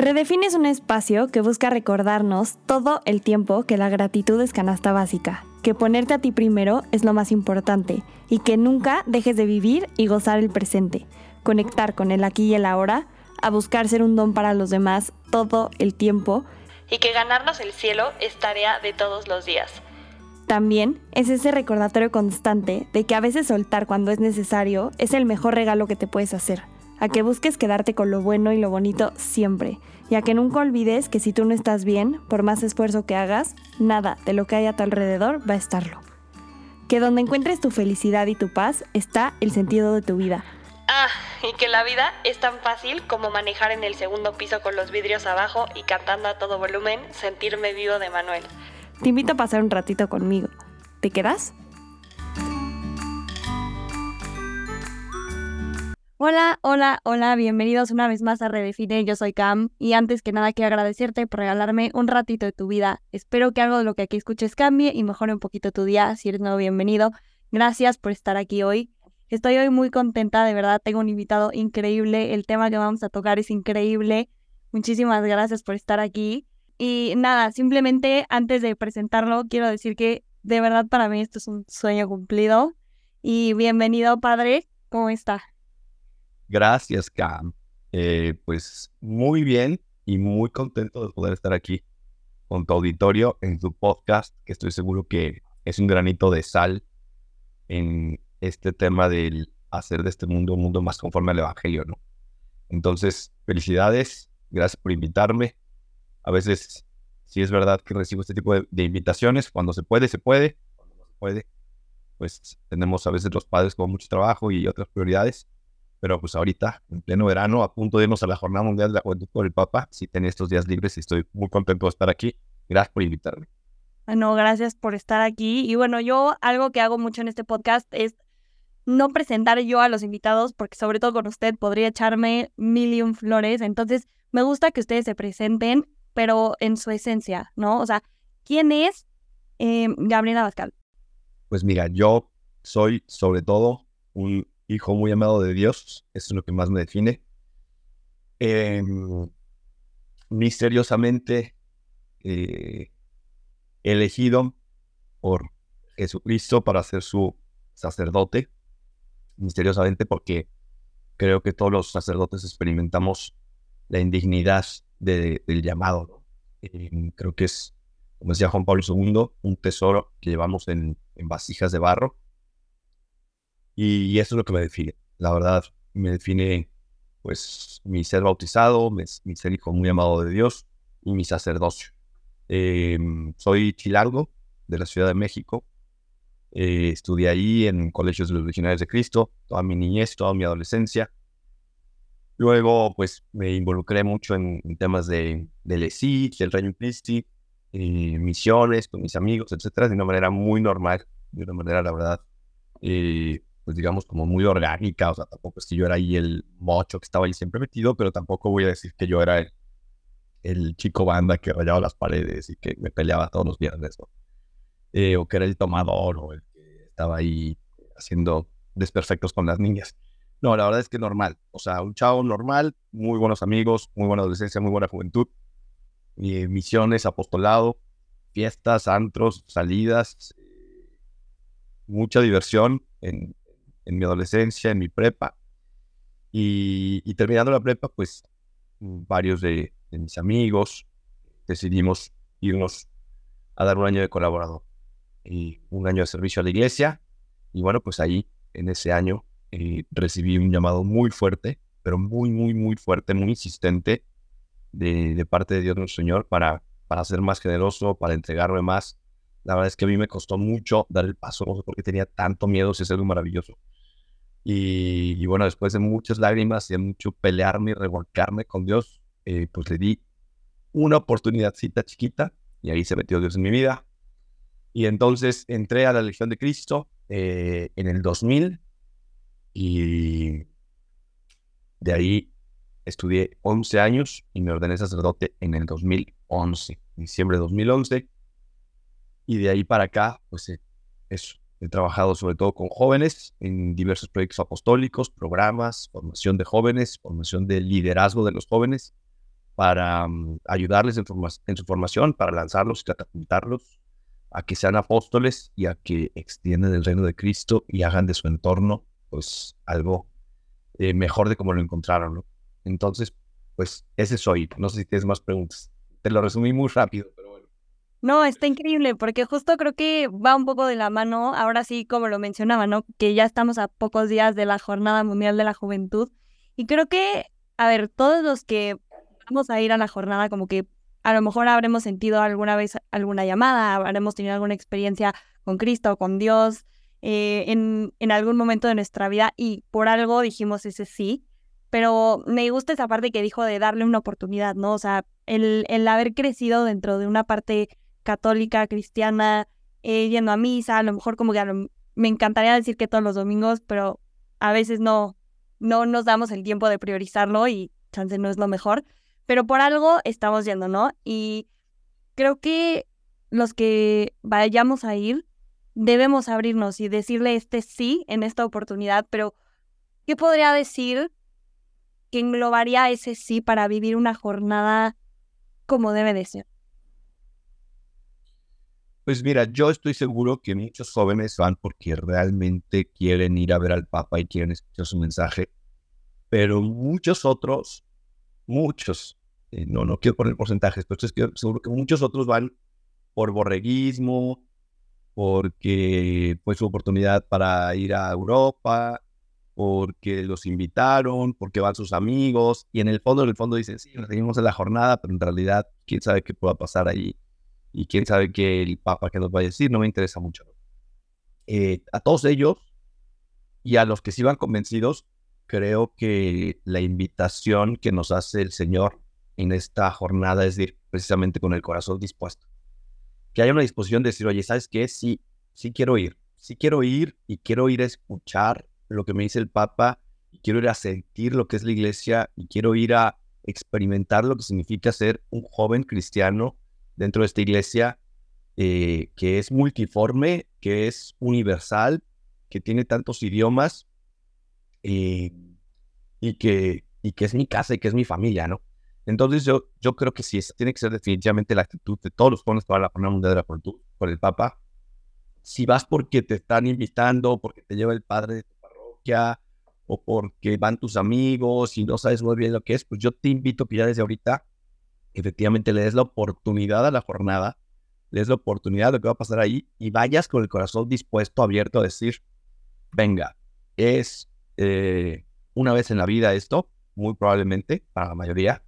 Redefine un espacio que busca recordarnos todo el tiempo que la gratitud es canasta básica, que ponerte a ti primero es lo más importante y que nunca dejes de vivir y gozar el presente, conectar con el aquí y el ahora, a buscar ser un don para los demás todo el tiempo y que ganarnos el cielo es tarea de todos los días. También es ese recordatorio constante de que a veces soltar cuando es necesario es el mejor regalo que te puedes hacer a que busques quedarte con lo bueno y lo bonito siempre, y a que nunca olvides que si tú no estás bien, por más esfuerzo que hagas, nada de lo que hay a tu alrededor va a estarlo. Que donde encuentres tu felicidad y tu paz está el sentido de tu vida. Ah, y que la vida es tan fácil como manejar en el segundo piso con los vidrios abajo y cantando a todo volumen Sentirme vivo de Manuel. Te invito a pasar un ratito conmigo. ¿Te quedas? Hola, hola, hola, bienvenidos una vez más a Redefine, yo soy Cam y antes que nada quiero agradecerte por regalarme un ratito de tu vida. Espero que algo de lo que aquí escuches cambie y mejore un poquito tu día, si eres nuevo bienvenido. Gracias por estar aquí hoy. Estoy hoy muy contenta, de verdad, tengo un invitado increíble, el tema que vamos a tocar es increíble. Muchísimas gracias por estar aquí. Y nada, simplemente antes de presentarlo, quiero decir que de verdad para mí esto es un sueño cumplido. Y bienvenido, padre, ¿cómo está? Gracias, Cam. Eh, pues muy bien y muy contento de poder estar aquí con tu auditorio en tu podcast, que estoy seguro que es un granito de sal en este tema del hacer de este mundo un mundo más conforme al Evangelio, ¿no? Entonces, felicidades, gracias por invitarme. A veces, sí es verdad que recibo este tipo de, de invitaciones, cuando se puede, se puede, cuando no se puede, pues tenemos a veces los padres con mucho trabajo y otras prioridades pero pues ahorita, en pleno verano, a punto de irnos a la Jornada Mundial de la Juventud por el Papa, sí tenía estos días libres y estoy muy contento de estar aquí. Gracias por invitarme. Bueno, gracias por estar aquí. Y bueno, yo algo que hago mucho en este podcast es no presentar yo a los invitados, porque sobre todo con usted podría echarme mil flores. Entonces, me gusta que ustedes se presenten, pero en su esencia, ¿no? O sea, ¿quién es eh, Gabriela Bascal? Pues mira, yo soy sobre todo un hijo muy amado de Dios, eso es lo que más me define. Em, misteriosamente eh, elegido por Jesucristo para ser su sacerdote, misteriosamente porque creo que todos los sacerdotes experimentamos la indignidad del llamado. Em, creo que es, como decía Juan Pablo II, un tesoro que llevamos en vasijas de barro y eso es lo que me define. La verdad, me define pues mi ser bautizado, mi, ser hijo muy amado de Dios y mi sacerdocio. Em, soy chilango de la Ciudad de México. Eh, estudié ahí en colegios de los legionarios de Cristo, toda mi niñez, toda mi adolescencia. Luego, pues me involucré mucho en, temas de, del ESIC, del Reino Christi, eh, misiones con mis amigos, etcétera, de una manera muy normal, de una manera, la verdad, eh, pues digamos, como muy orgánica, o sea, tampoco es que yo era ahí el mocho que estaba ahí siempre metido, pero tampoco voy a decir que yo era el, chico banda que rayaba las paredes y que me peleaba todos los viernes, ¿no? Eh, o que era el tomador o el que estaba ahí haciendo desperfectos con las niñas. No, la verdad es que normal, o sea, un chavo normal, muy buenos amigos, muy buena adolescencia, muy buena juventud, eh, misiones, apostolado, fiestas, antros, salidas, eh, mucha diversión en, en mi adolescencia, en mi prepa. Y, terminando la prepa, pues varios de, mis amigos decidimos irnos a dar un año de colaborador y un año de servicio a la iglesia. Y bueno, pues ahí, en ese año, eh, recibí un llamado muy fuerte, pero muy, muy, muy fuerte, muy insistente de, parte de Dios nuestro Señor para, para ser más generoso, para entregarme más. La verdad es que a mí me costó mucho dar el paso, no sé por qué tenía tanto miedo, si es algo maravilloso. Y, bueno, después de muchas lágrimas y de mucho pelearme y revolcarme con Dios, eh, pues le di una oportunidadcita chiquita y ahí se metió Dios en mi vida. Y entonces entré a la Legión de Cristo eh, en el 2000 y de ahí estudié 11 años y me ordené sacerdote en el 2011, diciembre de 2011. Y de ahí para acá, pues eh, eso, He trabajado sobre todo con jóvenes en diversos proyectos apostólicos, programas, formación de jóvenes, formación de liderazgo de los jóvenes, para mm, ayudarles en, su formación, para lanzarlos y catapultarlos a que sean apóstoles y a que extiendan el reino de Cristo y hagan de su entorno pues algo eh, mejor de como lo encontraron. Entonces, pues ese soy. No sé si tienes más preguntas. Te lo resumí muy rápido. No, está increíble, porque justo creo que va un poco de la mano, ahora sí, como lo mencionaba, ¿no? Que ya estamos a pocos días de la Jornada Mundial de la Juventud. Y creo que, a ver, todos los que vamos a ir a la jornada, como que a lo mejor habremos sentido alguna vez alguna llamada, habremos tenido alguna experiencia con Cristo, con Dios, eh, en, en algún momento de nuestra vida y por algo dijimos ese sí, pero me gusta esa parte que dijo de darle una oportunidad, ¿no? O sea, el, el haber crecido dentro de una parte católica, cristiana, eh, yendo a misa, a lo mejor como que me encantaría decir que todos los domingos, pero a veces no, no nos damos el tiempo de priorizarlo y chance no es lo mejor, pero por algo estamos yendo, ¿no? Y creo que los que vayamos a ir debemos abrirnos y decirle este sí en esta oportunidad, pero ¿qué podría decir que englobaría ese sí para vivir una jornada como debe de ser? Pues mira, yo estoy seguro que muchos jóvenes van porque realmente quieren ir a ver al Papa y quieren escuchar su mensaje, pero muchos otros, muchos, eh, no, no quiero poner porcentajes, pero estoy seguro que muchos otros van por borreguismo, porque fue su oportunidad para ir a Europa, porque los invitaron, porque van sus amigos, y en el fondo, en el fondo dicen, sí, nos seguimos en la jornada, pero en realidad, quién sabe qué pueda pasar ahí, y quién sabe qué el Papa que nos va a decir, no me interesa mucho. Eh, a todos ellos, y a los que sí van convencidos, creo que la invitación que nos hace el Señor en esta jornada es ir precisamente con el corazón dispuesto. Que haya una disposición de decir, oye, ¿sabes qué? Sí, sí quiero ir, sí quiero ir y quiero ir a escuchar lo que me dice el Papa, y quiero ir a sentir lo que es la iglesia, y quiero ir a experimentar lo que significa ser un joven cristiano dentro de esta iglesia eh, que es multiforme, que es universal, que tiene tantos idiomas eh, y, que, es mi casa y que es mi familia, ¿no? Entonces yo, yo creo que sí, esa tiene que ser definitivamente la actitud de todos los jóvenes que van a la Jornada Mundial de la Juventud por el Papa. Si vas porque te están invitando, porque te lleva el padre de tu parroquia, o porque van tus amigos y no sabes muy bien lo que es, pues yo te invito que ya desde ahorita efectivamente le des la oportunidad a la jornada, le des la oportunidad de lo que va a pasar ahí y vayas con el corazón dispuesto, abierto a decir, venga, es eh, una vez en la vida esto, muy probablemente, para la mayoría,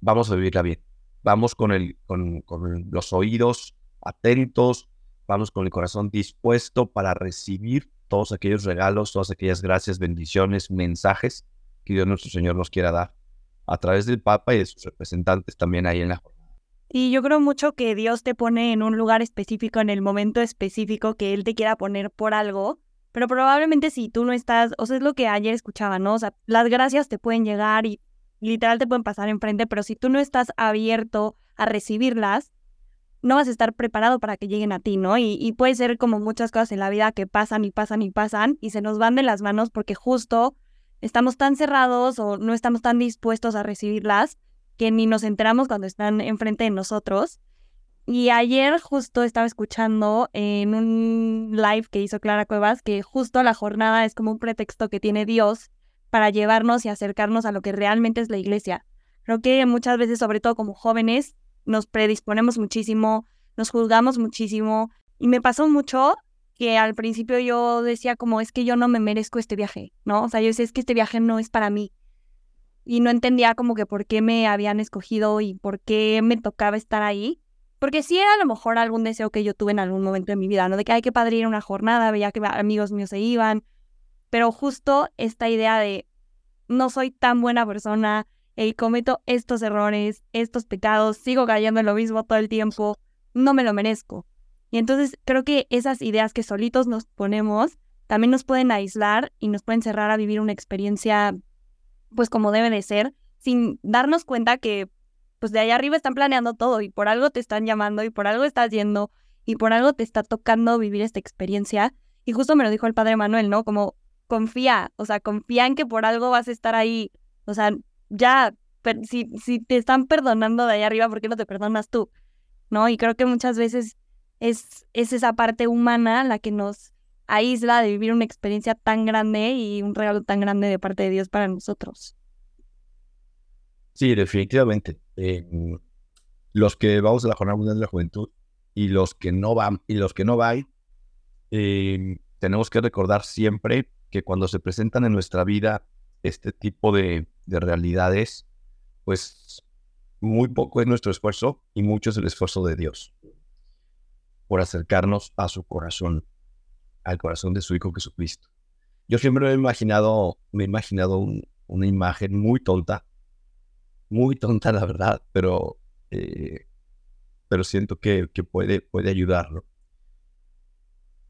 vamos a vivirla bien. Vamos con, el, con, con los oídos atentos, vamos con el corazón dispuesto para recibir todos aquellos regalos, todas aquellas gracias, bendiciones, mensajes que Dios nuestro Señor nos quiera dar a través del Papa y de sus representantes también ahí en la jornada. Y yo creo mucho que Dios te pone en un lugar específico, en el momento específico que Él te quiera poner por algo, pero probablemente si tú no estás, o sea, es lo que ayer escuchaba, ¿no? O sea, las gracias te pueden llegar y literal te pueden pasar enfrente, pero si tú no estás abierto a recibirlas, no vas a estar preparado para que lleguen a ti, ¿no? Y, y, puede ser como muchas cosas en la vida que pasan y pasan y pasan y se nos van de las manos porque justo estamos tan cerrados o no estamos tan dispuestos a recibirlas que ni nos enteramos cuando están enfrente de nosotros. Y ayer justo estaba escuchando en un live que hizo Clara Cuevas que justo la jornada es como un pretexto que tiene Dios para llevarnos y acercarnos a lo que realmente es la iglesia. Creo que muchas veces, sobre todo como jóvenes, nos predisponemos muchísimo, nos juzgamos muchísimo. Y me pasó mucho que al principio yo decía como es que yo no me merezco este viaje, ¿no? O sea, yo decía es que este viaje no es para mí. Y no entendía como que por qué me habían escogido y por qué me tocaba estar ahí. Porque sí era a lo mejor algún deseo que yo tuve en algún momento de mi vida, ¿no? De que hay que padre ir a una jornada, veía que amigos míos se iban, pero justo esta idea de no soy tan buena persona, y cometo estos errores, estos pecados, sigo cayendo en lo mismo todo el tiempo, no me lo merezco. Y entonces creo que esas ideas que solitos nos ponemos también nos pueden aislar y nos pueden cerrar a vivir una experiencia pues como debe de ser, sin darnos cuenta que pues de allá arriba están planeando todo y por algo te están llamando y por algo estás yendo y por algo te está tocando vivir esta experiencia. Y justo me lo dijo el padre Manuel, ¿no? Como confía, o sea, confía en que por algo vas a estar ahí. O sea, ya si, si te están perdonando de ahí arriba, ¿por qué no te perdonas tú? ¿No? Y creo que muchas veces es, es esa parte humana la que nos aísla de vivir una experiencia tan grande y un regalo tan grande de parte de Dios para nosotros. Sí, definitivamente. Eh, los que vamos a la Jornada Mundial de la Juventud y los que no van, y los que no van, eh, tenemos que recordar siempre que cuando se presentan en nuestra vida este tipo de, de realidades, pues muy poco es nuestro esfuerzo y mucho es el esfuerzo de Dios por acercarnos a su corazón, al corazón de su Hijo Jesucristo. Yo siempre me he imaginado, me he imaginado una imagen muy tonta, muy tonta la verdad, pero, eh, pero siento que, puede, puede ayudarlo.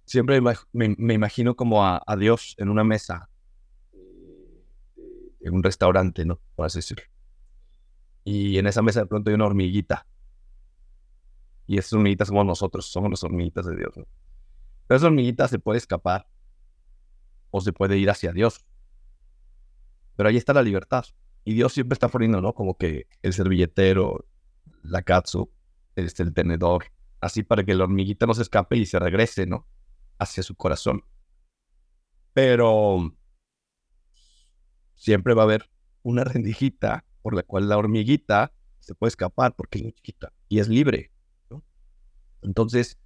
Siempre me, imagino como a, Dios en una mesa, en un restaurante, ¿no? Por así decirlo. Y en esa mesa de pronto hay una hormiguita y esas hormiguitas somos nosotros, somos las hormiguitas de Dios. Pero esa hormiguita se puede escapar o se puede ir hacia Dios. Pero ahí está la libertad. Y Dios siempre está poniendo, ¿no? Como que el servilletero, la katsu, este, el tenedor, así para que la hormiguita no se escape y se regrese, ¿no? Hacia su corazón. Pero siempre va a haber una rendijita por la cual la hormiguita se puede escapar porque es muy chiquita y es libre. Entonces,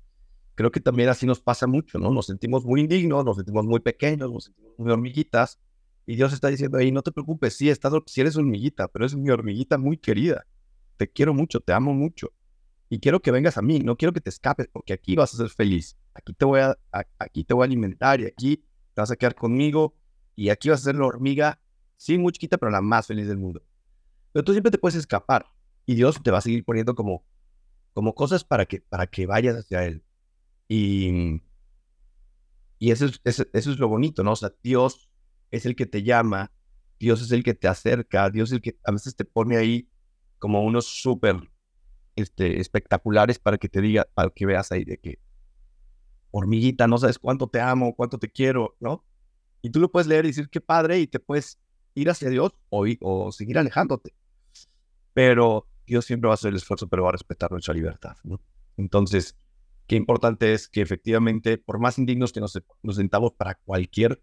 creo que también así nos pasa mucho, ¿no? Nos sentimos muy indignos, nos sentimos muy pequeños, nos sentimos muy hormiguitas. Y Dios está diciendo ahí, no te preocupes, sí, estás, sí eres hormiguita, pero es mi hormiguita muy querida. Te quiero mucho, te amo mucho. Y quiero que vengas a mí, no quiero que te escapes, porque aquí vas a ser feliz. Aquí te voy a, aquí te voy a alimentar y aquí te vas a quedar conmigo. Y aquí vas a ser la hormiga, sí, muy chiquita, pero la más feliz del mundo. Pero tú siempre te puedes escapar. Y Dios te va a seguir poniendo como como cosas para que, para que vayas hacia Él. Y, y eso, es, eso, es lo bonito, ¿no? O sea, Dios es el que te llama, Dios es el que te acerca, Dios es el que a veces te pone ahí como unos súper este, espectaculares para que te diga, para que veas ahí de que, hormiguita, no sabes cuánto te amo, cuánto te quiero, ¿no? Y tú lo puedes leer y decir, qué padre, y te puedes ir hacia Dios o, o seguir alejándote. Pero Dios siempre va a hacer el esfuerzo, pero va a respetar nuestra libertad. Entonces, qué importante es que efectivamente, por más indignos que nos, sentamos para cualquier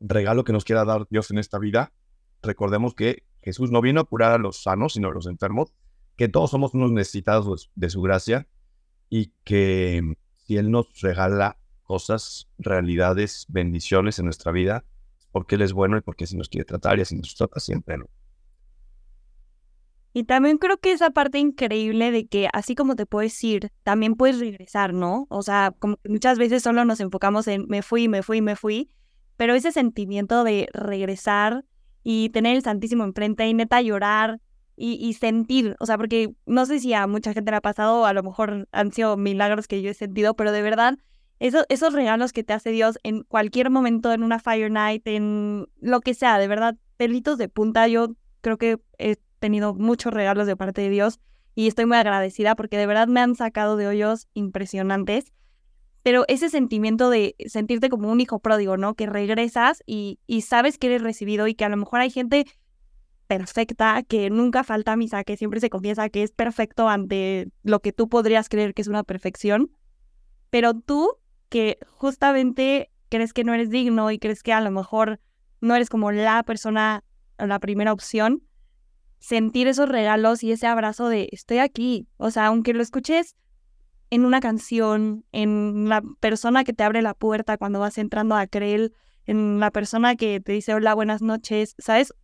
regalo que nos quiera dar Dios en esta vida, recordemos que Jesús no vino a curar a los sanos, sino a los enfermos, que todos somos unos necesitados de su gracia y que si Él nos regala cosas, realidades, bendiciones en nuestra vida, porque Él es bueno y porque así nos quiere tratar y así nos trata siempre, ¿no? Y también creo que esa parte increíble de que así como te puedes ir, también puedes regresar, ¿no? O sea, como muchas veces solo nos enfocamos en me fui, me fui, me fui, pero ese sentimiento de regresar y tener el Santísimo enfrente y neta llorar y, sentir, o sea, porque no sé si a mucha gente le ha pasado, a lo mejor han sido milagros que yo he sentido, pero de verdad, eso, esos regalos que te hace Dios en cualquier momento, en una Fire Night, en lo que sea, de verdad, pelitos de punta, yo creo que tenido muchos regalos de parte de Dios y estoy muy agradecida porque de verdad me han sacado de hoyos impresionantes. Pero ese sentimiento de sentirte como un hijo pródigo, ¿no? Que regresas y, sabes que eres recibido y que a lo mejor hay gente perfecta, que nunca falta misa, que siempre se confiesa que es perfecto ante lo que tú podrías creer que es una perfección. Pero tú, que justamente crees que no eres digno y crees que a lo mejor no eres como la persona, la primera opción, sentir esos regalos y ese abrazo de estoy aquí. O sea, aunque lo escuches en una canción, en la persona que te abre la puerta cuando vas entrando a Creel, en la persona que te dice hola, buenas noches, ¿sabes?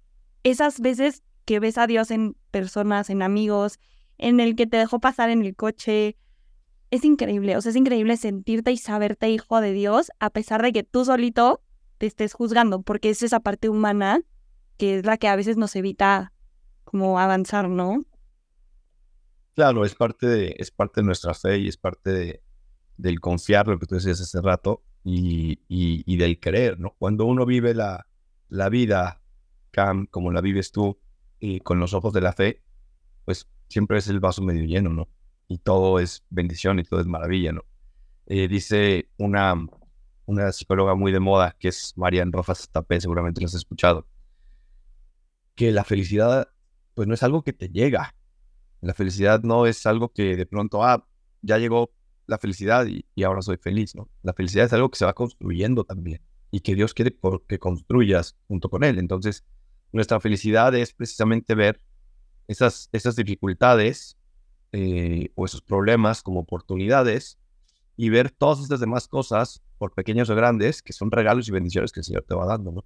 Esas veces que ves a Dios en personas, en amigos, en el que te dejó pasar en el coche, es increíble, o sea, es increíble sentirte y saberte hijo de Dios a pesar de que tú solito te estés juzgando, porque es esa parte humana que es la que a veces nos evita como avanzar, ¿no? Claro, es parte de, es parte de nuestra fe y es parte de, del confiar, lo que tú decías hace rato, y, y, del creer, ¿no? Cuando uno vive la, la vida, Cam, como la vives tú, con los ojos de la fe, pues siempre es el vaso medio lleno, ¿no? Y todo es bendición y todo es maravilla, ¿no? Eh, dice una, una psicóloga muy de moda, que es Marian Rojas Tapé, seguramente lo has escuchado, que la felicidad pues no es algo que te llega. La felicidad no es algo que de pronto, ah, ya llegó la felicidad y, ahora soy feliz, ¿no? La felicidad es algo que se va construyendo también y que Dios quiere que construyas junto con Él. Entonces, nuestra felicidad es precisamente ver esas, esas dificultades eh, o esos problemas como oportunidades y ver todas estas demás cosas, por pequeñas o grandes, que son regalos y bendiciones que el Señor te va dando, ¿no?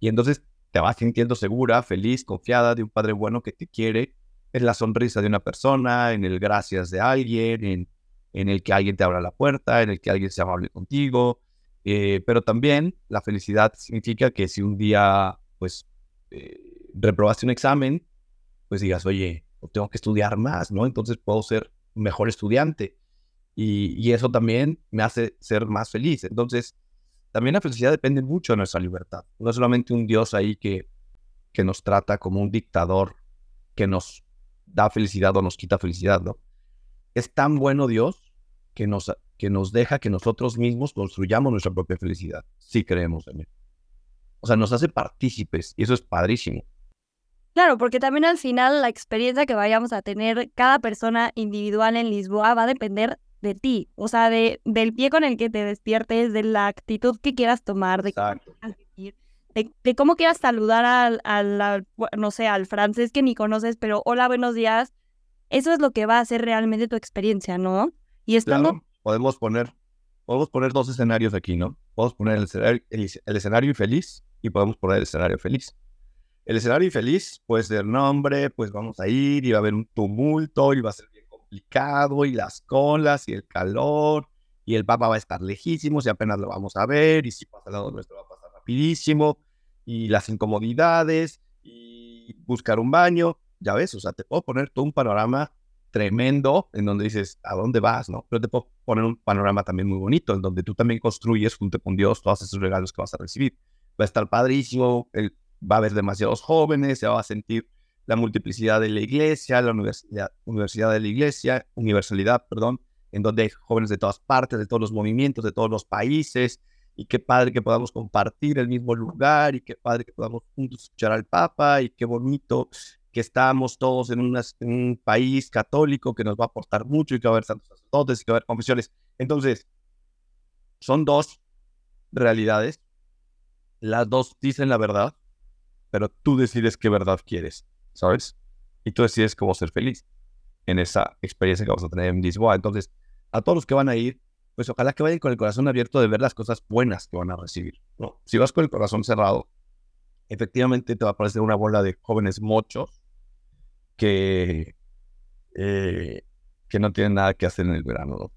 Y entonces te vas sintiendo segura, feliz, confiada de un Padre bueno que te quiere, en la sonrisa de una persona, en el gracias de alguien, en, en el que alguien te abra la puerta, en el que alguien sea amable contigo. Eh, pero también la felicidad significa que si un día, pues, eh, reprobaste un examen, pues digas, oye, tengo que estudiar más, ¿no? Entonces puedo ser mejor estudiante. Y, y, eso también me hace ser más feliz. Entonces, también la felicidad depende mucho de nuestra libertad. No es solamente un Dios ahí que, que nos trata como un dictador que nos da felicidad o nos quita felicidad, ¿no? Es tan bueno Dios que nos, que nos deja que nosotros mismos construyamos nuestra propia felicidad, si creemos en Él. O sea, nos hace partícipes y eso es padrísimo. Claro, porque también al final la experiencia que vayamos a tener cada persona individual en Lisboa va a depender de ti, o sea, de, del pie con el que te despiertes, de la actitud que quieras tomar, de cómo quieras de, cómo quieras saludar al, al, no sé, al francés que ni conoces, pero hola, buenos días. Eso es lo que va a ser realmente tu experiencia, ¿no? Y estando... podemos poner, podemos poner dos escenarios aquí, ¿no? Podemos poner el escenario, el escenario infeliz y podemos poner el escenario feliz. El escenario infeliz puede ser nombre, pues vamos a ir y va a haber un tumulto y va a ser complicado y las colas y el calor y el papa va a estar lejísimo y apenas lo vamos a ver y si pasa al lado nuestro va a pasar rapidísimo y las incomodidades y buscar un baño, ya ves, o sea, te puedo poner todo un panorama tremendo en donde dices, ¿a dónde vas? ¿no? Pero te puedo poner un panorama también muy bonito en donde tú también construyes junto con Dios todos esos regalos que vas a recibir. Va a estar padrísimo, el va a haber demasiados jóvenes, se va a sentir la multiplicidad de la iglesia, la universidad, universidad de la iglesia, universalidad, perdón, en donde hay jóvenes de todas partes, de todos los movimientos, de todos los países, y qué padre que podamos compartir el mismo lugar, y qué padre que podamos juntos escuchar al Papa, y qué bonito que estamos todos en, un país católico que nos va a aportar mucho, y que va a haber santos sacerdotes, y que va a haber confesiones. Entonces, son dos realidades, las dos dicen la verdad, pero tú decides qué verdad quieres, ¿sabes? Y tú decides cómo ser feliz en esa experiencia que vamos a tener en Lisboa. Entonces, a todos los que van a ir, pues ojalá que vayan con el corazón abierto de ver las cosas buenas que van a recibir. ¿no? Si vas con el corazón cerrado, efectivamente te va a aparecer una bola de jóvenes mochos que, eh, que no tienen nada que hacer en el verano. ¿no?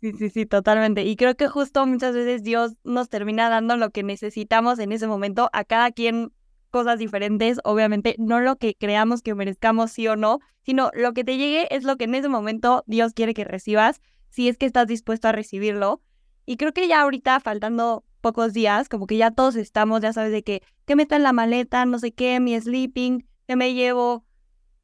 Sí, sí, sí, totalmente. Y creo que justo muchas veces Dios nos termina dando lo que necesitamos en ese momento, a cada quien cosas diferentes, obviamente no lo que creamos que merezcamos sí o no, sino lo que te llegue es lo que en ese momento Dios quiere que recibas, si es que estás dispuesto a recibirlo. Y creo que ya ahorita, faltando pocos días, como que ya todos estamos, ya sabes de que, ¿qué meto en la maleta? No sé qué, mi sleeping, ¿qué me llevo?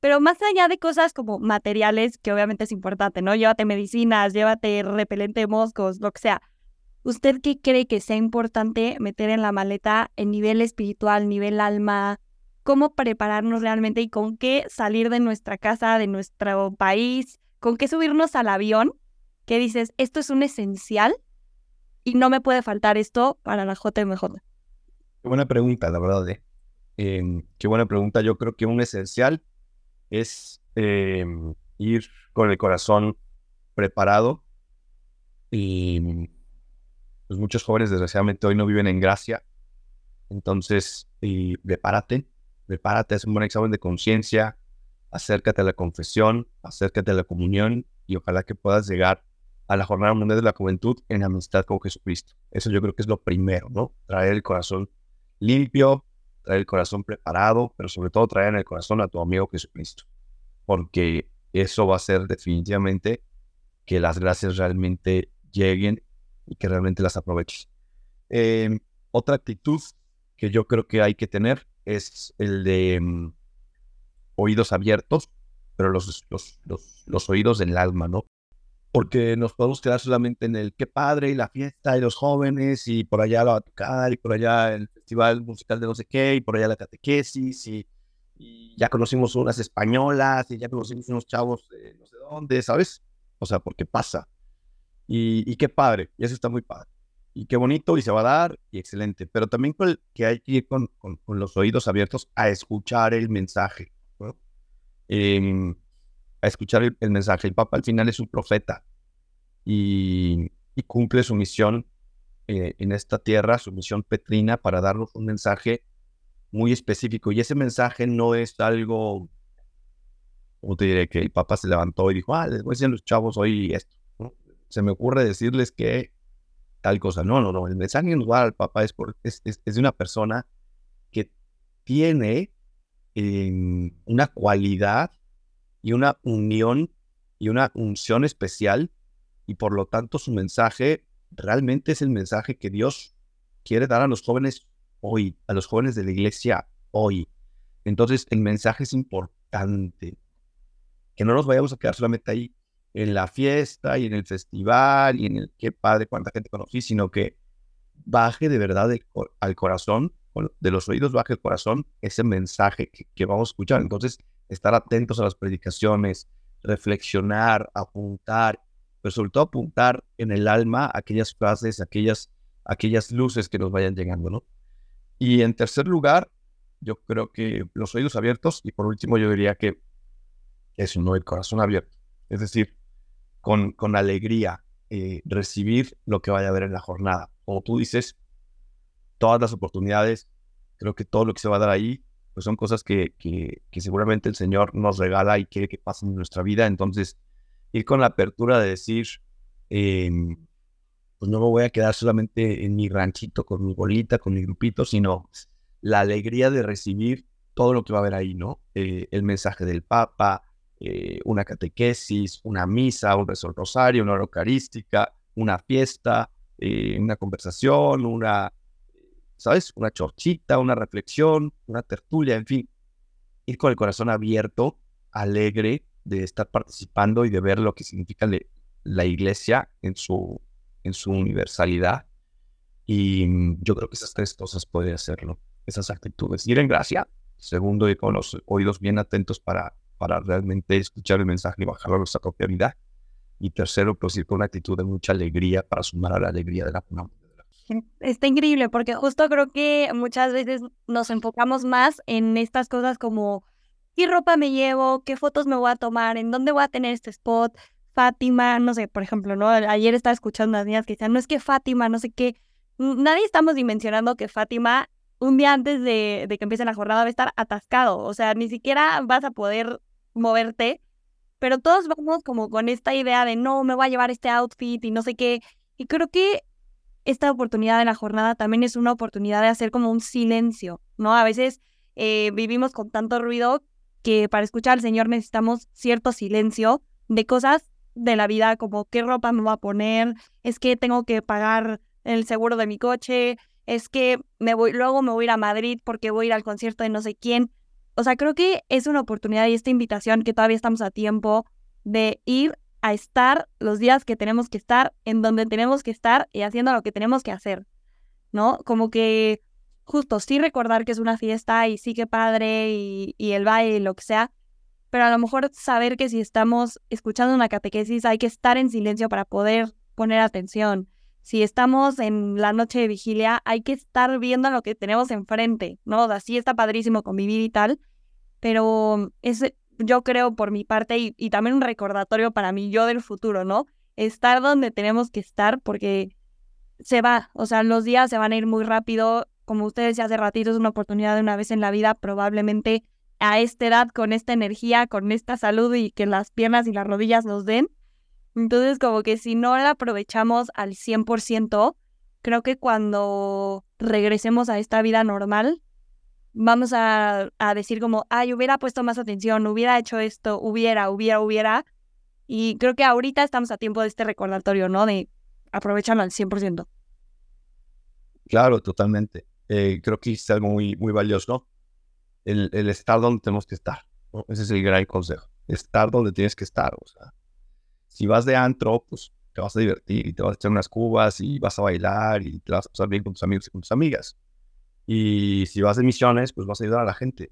Pero más allá de cosas como materiales, que obviamente es importante, ¿no? Llévate medicinas, llévate repelente de moscos, lo que sea. ¿Usted qué cree que sea importante meter en la maleta en nivel espiritual, nivel alma? ¿Cómo prepararnos realmente y con qué salir de nuestra casa, de nuestro país? ¿Con qué subirnos al avión? Que dices, esto es un esencial y no me puede faltar esto para la JMJ. Qué buena pregunta, la verdad. ¿eh? Em, qué buena pregunta. Yo creo que un esencial es em, ir con el corazón preparado y pues muchos jóvenes desgraciadamente hoy no viven en gracia. Entonces, y prepárate, prepárate, haz un buen examen de conciencia, acércate a la confesión, acércate a la comunión y ojalá que puedas llegar a la Jornada Mundial de la Juventud en amistad con Jesucristo. Eso yo creo que es lo primero, ¿no? Traer el corazón limpio, traer el corazón preparado, pero sobre todo traer en el corazón a tu amigo Jesucristo, porque eso va a ser definitivamente que las gracias realmente lleguen y que realmente las aproveches. Em, otra actitud que yo creo que hay que tener es el de mm, oídos abiertos, pero los, los, los, los oídos del alma, ¿no? porque nos podemos quedar solamente en el qué padre y la fiesta y los jóvenes y por allá la tocar y por allá el festival musical de no sé qué y por allá la catequesis y, y ya conocimos unas españolas y ya conocimos unos chavos de no sé dónde, ¿sabes? O sea, porque pasa. Y, qué padre, y eso está muy padre. Y qué bonito, y se va a dar, y excelente. Pero también que hay que ir con, con, los oídos abiertos a escuchar el mensaje. Em, a escuchar el, mensaje. El Papa al final es un profeta y, cumple su misión eh, en esta tierra, su misión petrina, para darnos un mensaje muy específico. Y ese mensaje no es algo, como te diré, que el Papa se levantó y dijo, ah, les voy a decir a los chavos hoy esto. Se me ocurre decirles que tal cosa. No, no, no. El mensaje que al Papa es, por, es, es, de una persona que tiene em, una cualidad y una unión y una unción especial y por lo tanto su mensaje realmente es el mensaje que Dios quiere dar a los jóvenes hoy, a los jóvenes de la iglesia hoy. Entonces, el mensaje es importante. Que no nos vayamos a quedar solamente ahí en la fiesta y en el festival y en el qué padre, cuánta gente conocí, sino que baje de verdad al corazón, de los oídos baje el corazón ese mensaje que, que vamos a escuchar. Entonces, estar atentos a las predicaciones, reflexionar, apuntar, pero sobre todo apuntar en el alma aquellas frases, aquellas, aquellas luces que nos vayan llegando, ¿no? Y en tercer lugar, yo creo que los oídos abiertos y por último yo diría que es ¿no? El corazón abierto. Es decir, con, alegría eh, recibir lo que vaya a haber en la jornada. Como tú dices, todas las oportunidades, creo que todo lo que se va a dar ahí, pues son cosas que, seguramente el Señor nos regala y quiere que pasen en nuestra vida. Entonces, ir con la apertura de decir, eh, pues no me voy a quedar solamente en mi ranchito con mi bolita, con mi grupito, sino la alegría de recibir todo lo que va a haber ahí, ¿no? Eh, el mensaje del Papa, eh, una catequesis, una misa, un rezo rosario, una eucarística, una fiesta, eh, una conversación, una, ¿sabes? Una chorchita, una reflexión, una tertulia, en fin. Ir con el corazón abierto, alegre de estar participando y de ver lo que significa la iglesia en su en su universalidad. Y mm, yo creo que esas tres cosas puede hacerlo, esas actitudes. Ir en gracia. Segundo, ir con los oídos bien atentos para, para realmente escuchar el mensaje y bajarlo a nuestra propia vida. Y tercero, pues ir con una actitud de mucha alegría para sumar a la alegría de la comunidad. Está increíble porque justo creo que muchas veces nos enfocamos más en estas cosas como qué ropa me llevo, qué fotos me voy a tomar, en dónde voy a tener este spot, Fátima, no sé, por ejemplo, ¿no? Ayer estaba escuchando unas niñas que decían, no es que Fátima, no sé qué. Nadie estamos dimensionando que Fátima, un día antes de, que empiece la jornada, va a estar atascado. O sea, ni siquiera vas a poder moverte. Pero todos vamos como con esta idea de, no, me voy a llevar este outfit y no sé qué. Y creo que esta oportunidad de la jornada también es una oportunidad de hacer como un silencio, ¿no? A veces eh, vivimos con tanto ruido que para escuchar al Señor necesitamos cierto silencio de cosas de la vida, como qué ropa me voy a poner, es que tengo que pagar el seguro de mi coche, es que me voy, luego me voy a ir a Madrid porque voy a ir al concierto de no sé quién. O sea, creo que es una oportunidad y esta invitación que todavía estamos a tiempo de ir a estar los días que tenemos que estar, en donde tenemos que estar y haciendo lo que tenemos que hacer, ¿no? Como que justo sí recordar que es una fiesta y sí que padre y, el baile y lo que sea, pero a lo mejor saber que si estamos escuchando una catequesis hay que estar en silencio para poder poner atención. Si estamos en la noche de vigilia, hay que estar viendo lo que tenemos enfrente, ¿no? Así está padrísimo convivir y tal, pero es, yo creo por mi parte, y, también un recordatorio para mí, yo del futuro, ¿no? Estar donde tenemos que estar porque se va, o sea, los días se van a ir muy rápido, como ustedes ya hace ratito, es una oportunidad de una vez en la vida, probablemente a esta edad, con esta energía, con esta salud y que las piernas y las rodillas nos den. Entonces, como que si no la aprovechamos al 100%, creo que cuando regresemos a esta vida normal, vamos a, a, decir como, ay, hubiera puesto más atención, hubiera hecho esto, hubiera, hubiera, hubiera. Y creo que ahorita estamos a tiempo de este recordatorio, ¿no? De aprovecharlo al 100%. Claro, totalmente. Eh, creo que es algo muy, muy valioso el, estar donde tenemos que estar. Ese es el gran consejo. Estar donde tienes que estar. O sea, si vas de antro, pues te vas a divertir y te vas a echar unas cubas y vas a bailar y te vas a pasar bien con tus amigos y con tus amigas. Y si vas de misiones, pues vas a ayudar a la gente.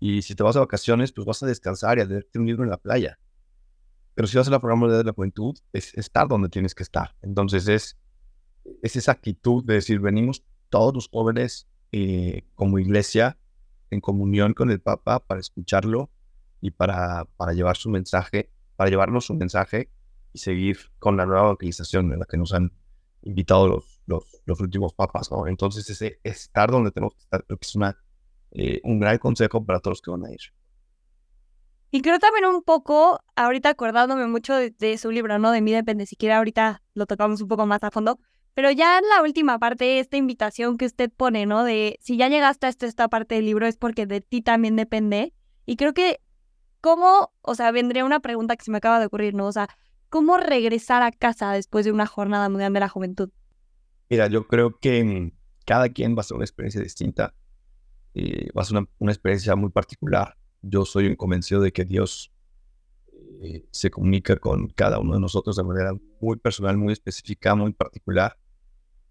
Y si te vas a vacaciones, pues vas a descansar y a leerte un libro en la playa. Pero si vas a la programa de la juventud, es estar donde tienes que estar. Entonces es, es esa actitud de decir, venimos todos los jóvenes eh, como iglesia en comunión con el Papa para escucharlo y para, para llevar su mensaje, para llevarnos su mensaje y seguir con la nueva evangelización en la que nos han invitado los, los, los últimos papas, ¿no? Entonces ese estar donde tenemos que estar creo que es una, eh, un gran consejo para todos los que van a ir. Y creo también un poco, ahorita acordándome mucho de, su libro, ¿no? De mí depende, si quiere ahorita lo tocamos un poco más a fondo, pero ya en la última parte, esta invitación que usted pone, ¿no? De si ya llegaste a esta, parte del libro es porque de ti también depende. Y creo que, ¿cómo, o sea, vendría una pregunta que se me acaba de ocurrir, ¿no? O sea, ¿cómo regresar a casa después de una jornada mundial de la juventud? Mira, yo creo que mm, cada quien va a ser una experiencia distinta, eh, va a ser una, experiencia muy particular yo soy convencido de que Dios eh, se comunica con cada uno de nosotros de manera muy personal, muy específica, muy particular.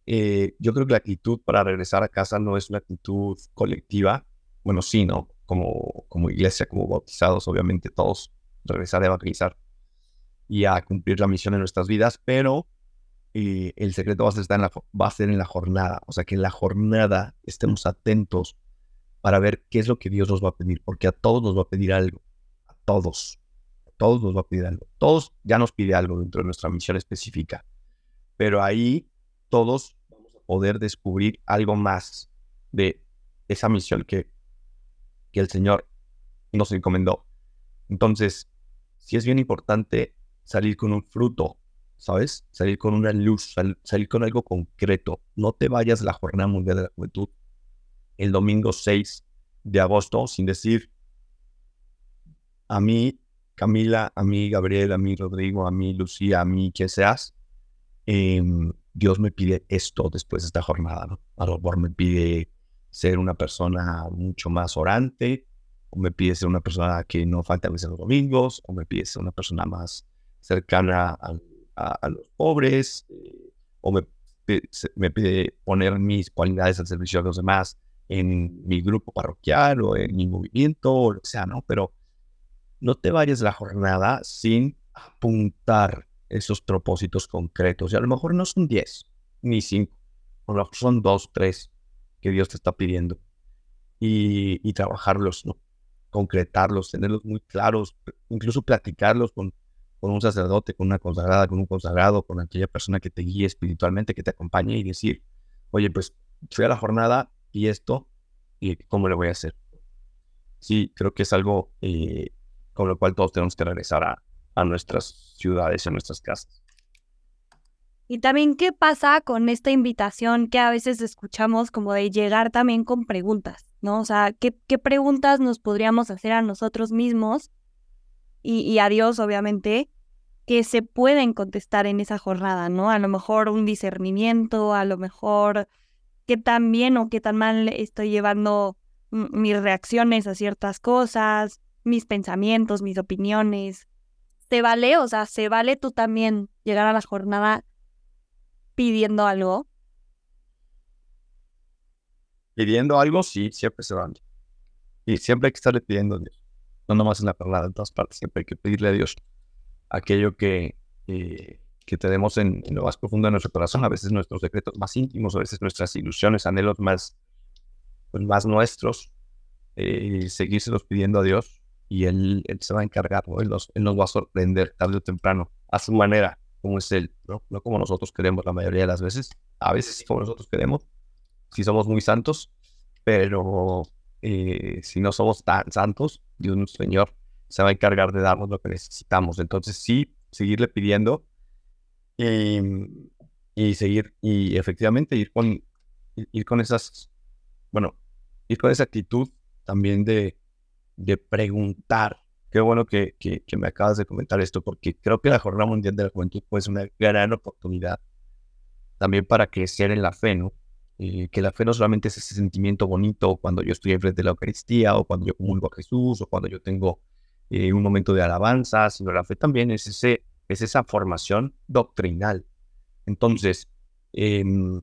Eh, yo creo que la actitud para regresar a casa no es una actitud colectiva. Bueno, sí, ¿no? Como, como iglesia, como bautizados, obviamente todos regresar a evangelizar y a cumplir la misión en nuestras vidas, pero eh, el secreto va a, estar en la, va a ser en la jornada. O sea, que en la jornada estemos atentos para ver qué es lo que Dios nos va a pedir, porque a todos nos va a pedir algo, a todos, a todos nos va a pedir algo. Todos ya nos pide algo dentro de nuestra misión específica, pero ahí todos vamos a poder descubrir algo más de esa misión que, que el Señor nos encomendó. Entonces, sí es bien importante salir con un fruto, ¿sabes? Salir con una luz, salir con algo concreto. No te vayas a la Jornada Mundial de la Juventud el domingo 6 de agosto sin decir a mí, Camila, a mí, Gabriel, a mí, Rodrigo, a mí, Lucía, a mí, quien seas, em, Dios me pide esto después de esta jornada, ¿no? A lo mejor me pide ser una persona mucho más orante, o me pide ser una persona que no falta a veces los domingos, o me pide ser una persona más cercana a, los pobres, eh, o me, me pide poner mis cualidades al servicio de los demás en mi grupo parroquial o en mi movimiento o lo que sea, ¿no? Pero no te vayas la jornada sin apuntar esos propósitos concretos. Y a lo mejor no son 10 ni 5, a lo mejor son 2, 3 que Dios te está pidiendo. Y, trabajarlos, ¿no? Concretarlos, tenerlos muy claros, incluso platicarlos con, un sacerdote, con una consagrada, con un consagrado, con aquella persona que te guíe espiritualmente, que te acompañe y decir, oye, pues fui a la jornada y esto, y cómo lo voy a hacer. Sí, creo que es algo eh, con lo cual todos tenemos que regresar a nuestras ciudades, a nuestras casas. Y también, ¿qué pasa con esta invitación que a veces escuchamos como de llegar también con preguntas, ¿no? O sea, ¿qué, qué preguntas nos podríamos hacer a nosotros mismos y, y, a Dios, obviamente, que se pueden contestar en esa jornada, ¿no? A lo mejor un discernimiento, a lo mejor qué tan bien o qué tan mal estoy llevando mis reacciones a ciertas cosas, mis pensamientos, mis opiniones. ¿Se vale? O sea, ¿se vale tú también llegar a la jornada pidiendo algo? Pidiendo algo, sí, siempre se vale. Y siempre hay que estarle pidiendo a Dios. No nomás en la jornada, en todas partes. Siempre hay que pedirle a Dios aquello que, eh, que tenemos en, lo más profundo de nuestro corazón, a veces nuestros secretos más íntimos, a veces nuestras ilusiones, anhelos más, pues, más nuestros, eh, seguírselos pidiendo a Dios y él, él se va a encargar, él, nos, él, nos, va a sorprender tarde o temprano, a su manera, es Él, ¿no? como nosotros queremos la mayoría de las veces, a veces como nosotros queremos, si somos muy santos, pero eh, si no somos tan santos, Dios nuestro Señor se va a encargar de darnos lo que necesitamos. Entonces sí, seguirle pidiendo Em, y, seguir, y efectivamente ir con, ir con esas, bueno, ir con esa actitud también de, de preguntar. Qué bueno que, que, me acabas de comentar esto, porque creo que la Jornada Mundial de la Juventud puede ser una gran oportunidad también para crecer en la fe, ¿no? Eh, que la fe no solamente es ese sentimiento bonito cuando yo estoy enfrente de la Eucaristía o cuando yo comulgo a Jesús o cuando yo tengo eh, un momento de alabanza, sino la fe también es ese es esa formación doctrinal. Entonces, em,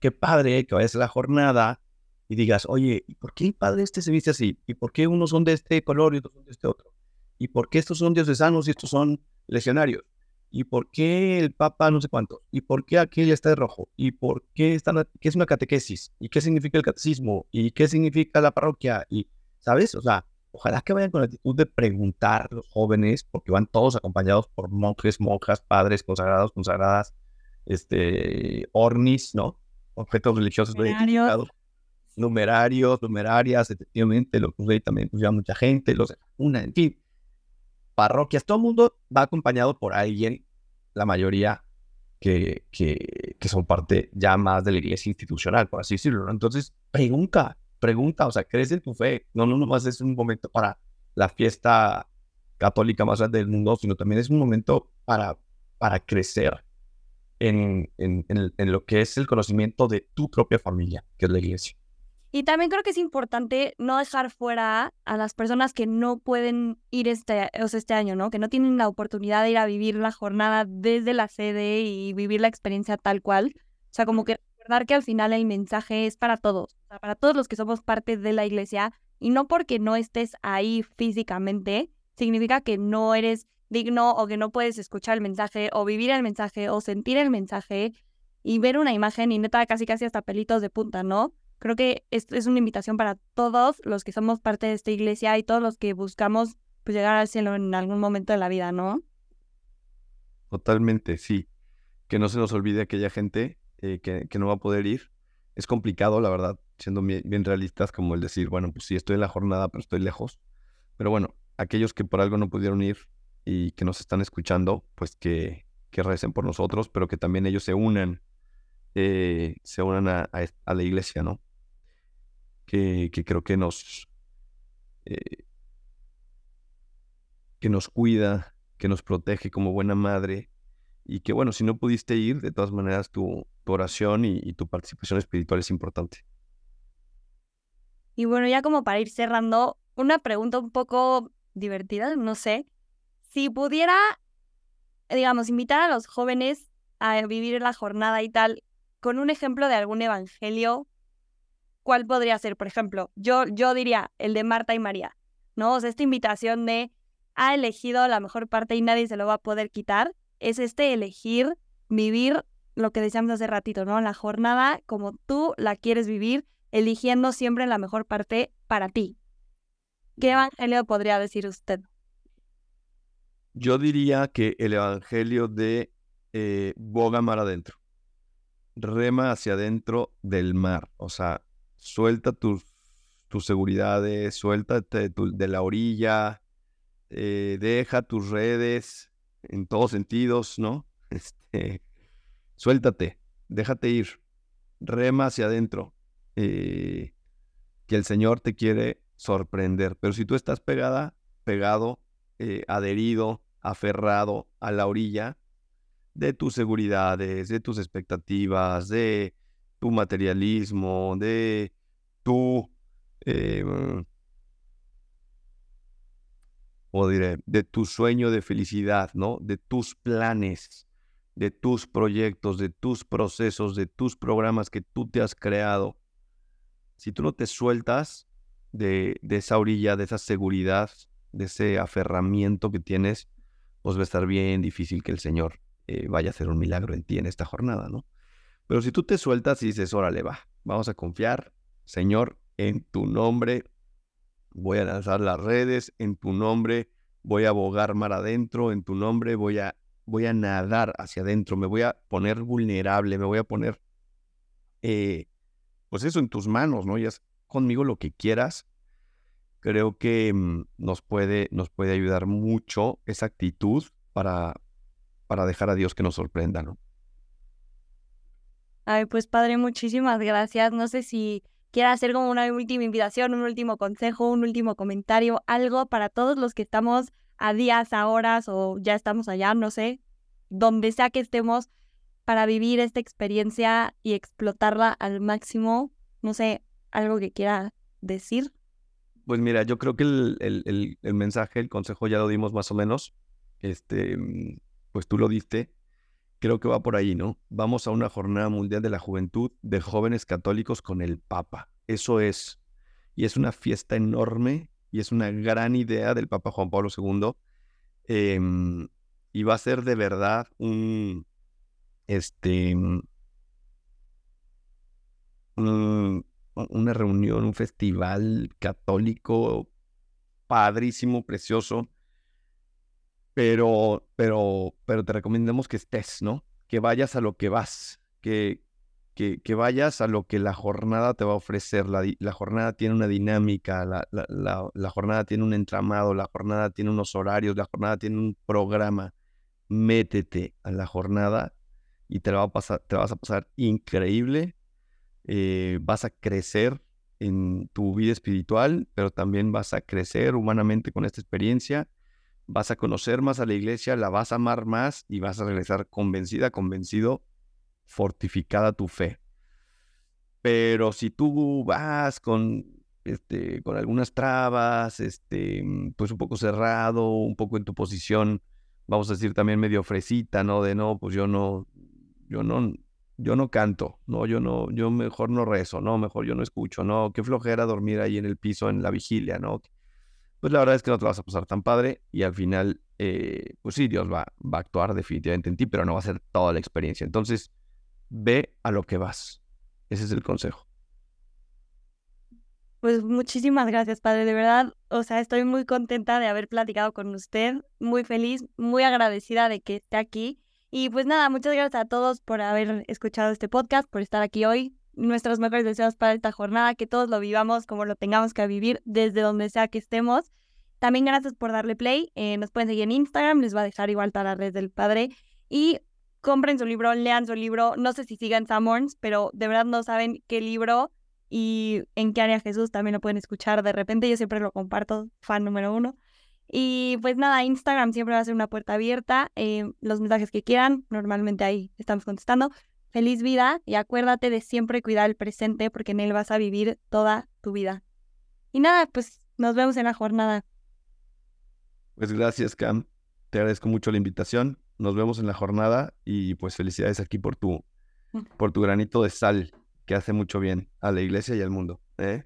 qué padre que vayas a la jornada y digas, oye, ¿y por qué padre este se viste así? ¿Y por qué unos son de este color y otros son de este otro? ¿Y por qué estos son diosesanos y estos son legionarios? ¿Y por qué el papa no sé cuánto? ¿Y por qué aquel está de rojo? ¿Y por qué, está, qué es una catequesis? ¿Y qué significa el catecismo? ¿Y qué significa la parroquia? Y, ¿sabes? O sea, ojalá que vayan con la actitud de preguntar los jóvenes, porque van todos acompañados por monjes, monjas, padres, consagrados, consagradas, este, ornis, ¿no? Objetos religiosos numerarios, numerarios, numerarias, efectivamente, los pues, también pues, mucha gente, los una, en fin, parroquias, todo el mundo va acompañado por alguien, la mayoría que, que, son parte ya más de la iglesia institucional, por así decirlo. Entonces, pregunta, pregunta, o sea, crees en tu fe. No, no es un momento para la fiesta católica más grande del mundo, sino también es un momento para, para crecer en, en, lo que es el conocimiento de tu propia familia, que es la iglesia. Y también creo que es importante no dejar fuera a las personas que no pueden ir este, o sea, este año, ¿no? Que no tienen la oportunidad de ir a vivir la jornada desde la sede y vivir la experiencia tal cual. O sea, como que recordar que al final el mensaje es para todos, o sea, para todos los que somos parte de la iglesia y no porque no estés ahí físicamente significa que no eres digno o que no puedes escuchar el mensaje o vivir el mensaje o sentir el mensaje y ver una imagen y neta casi casi hasta pelitos de punta, ¿no? Creo que esto es una invitación para todos los que somos parte de esta iglesia y todos los que buscamos pues, llegar al cielo en algún momento de la vida, ¿no? Totalmente, sí. Que no se nos olvide aquella gente eh, que, que, no va a poder ir. Es complicado, la verdad, siendo bien, realistas, como el decir, bueno, pues sí, estoy en la jornada, pero estoy lejos. Pero bueno, aquellos que por algo no pudieron ir y que nos están escuchando, pues que, que recen por nosotros, pero que también ellos se unan, eh, se unan a, a, la iglesia, ¿no? Que, creo que nos, eh, que nos cuida, que nos protege como buena madre y que bueno, si no pudiste ir, de todas maneras tu, oración y, tu participación espiritual es importante. Y bueno, ya como para ir cerrando, una pregunta un poco divertida, no sé. Si pudiera, digamos, invitar a los jóvenes a vivir la jornada y tal, con un ejemplo de algún evangelio, ¿cuál podría ser? Por ejemplo, yo, yo diría el de Marta y María, ¿no? O sea, esta invitación de ha elegido la mejor parte y nadie se lo va a poder quitar es este elegir vivir lo que decíamos hace ratito, ¿no? La jornada como tú la quieres vivir, eligiendo siempre la mejor parte para ti. ¿Qué evangelio podría decir usted? Yo diría que el evangelio de eh, boga mar adentro. Rema hacia adentro del mar. O sea, suelta tus, tus seguridades, suéltate de la orilla, eh, deja tus redes, en todos sentidos, ¿no? Este, suéltate, déjate ir, rema hacia adentro, eh, que el Señor te quiere sorprender. Pero si tú estás pegada, pegado, eh, adherido, aferrado a la orilla de tus seguridades, de tus expectativas, de tu materialismo, de tu eh, o diré, de tu sueño de felicidad, ¿no? De tus planes, de tus proyectos, de tus procesos, de tus programas que tú te has creado. Si tú no te sueltas de, de esa orilla, de esa seguridad, de ese aferramiento que tienes, pues va a estar bien difícil que el Señor eh, vaya a hacer un milagro en ti en esta jornada, ¿no? Pero si tú te sueltas y dices, órale, va, vamos a confiar, Señor, en tu nombre voy a lanzar las redes en tu nombre, voy a abogar mar adentro en tu nombre, voy a, voy a nadar hacia adentro, me voy a poner vulnerable, me voy a poner, eh, pues eso en tus manos, ¿no? Ya conmigo lo que quieras. Creo que mm, nos, puede, nos puede ayudar mucho esa actitud para, para dejar a Dios que nos sorprenda, ¿no? Ay, pues padre, muchísimas gracias. No sé si quiera hacer como una última invitación, un último consejo, un último comentario, algo para todos los que estamos a días, a horas o ya estamos allá, no sé, donde sea que estemos para vivir esta experiencia y explotarla al máximo, no sé, algo que quiera decir. Pues mira, yo creo que el, el, el, mensaje, el consejo ya lo dimos más o menos. Este, pues tú lo diste. Creo que va por ahí, ¿no? Vamos a una jornada mundial de la juventud de jóvenes católicos con el Papa. Eso es. Y es una fiesta enorme y es una gran idea del Papa Juan Pablo II. Em, y va a ser de verdad un, este, una reunión, un festival católico padrísimo, precioso. Pero, pero, pero te recomendamos que estés, ¿no? Que vayas a lo que vas, que, que, vayas a lo que la jornada te va a ofrecer. La, la jornada tiene una dinámica, la, la, la, jornada tiene un entramado, la jornada tiene unos horarios, la jornada tiene un programa. Métete a la jornada y te, va a pasar, te vas a pasar increíble eh, vas a crecer en tu vida espiritual, pero también vas a crecer humanamente con esta experiencia, vas a conocer más a la iglesia, la vas a amar más y vas a regresar convencida, convencido, fortificada tu fe. Pero si tú vas con, este, con algunas trabas, este, pues un poco cerrado, un poco en tu posición, vamos a decir también medio fresita, ¿no? De no, pues yo no, yo no, yo no canto, no, yo no, yo mejor no rezo, no, mejor yo no escucho, no, qué flojera dormir ahí en el piso en la vigilia, ¿no? Pues la verdad es que no te vas a pasar tan padre y al final, eh, pues sí, Dios va, va a actuar definitivamente en ti, pero no va a ser toda la experiencia. Entonces, ve a lo que vas. Ese es el consejo. Pues muchísimas gracias, padre. De verdad, o sea, estoy muy contenta de haber platicado con usted, muy feliz, muy agradecida de que esté aquí y pues nada, muchas gracias a todos por haber escuchado este podcast, por estar aquí hoy. Nuestros mejores deseos para esta jornada, que todos lo vivamos como lo tengamos que vivir desde donde sea que estemos. También gracias por darle play. Eh, nos pueden seguir en Instagram, les va a dejar igual para la red del padre. Y compren su libro, lean su libro. No sé si sigan Summons, pero de verdad no saben qué libro y en qué área Jesús también lo pueden escuchar. De repente yo siempre lo comparto, fan número uno. Y pues nada, Instagram siempre va a ser una puerta abierta. Eh, los mensajes que quieran, normalmente ahí estamos contestando. Feliz vida y acuérdate de siempre cuidar el presente porque en él vas a vivir toda tu vida. Y nada, pues nos vemos en la jornada. Pues gracias, Cam. Te agradezco mucho la invitación. Nos vemos en la jornada y pues felicidades aquí por tu, mm. por tu granito de sal que hace mucho bien a la iglesia y al mundo. ¿eh?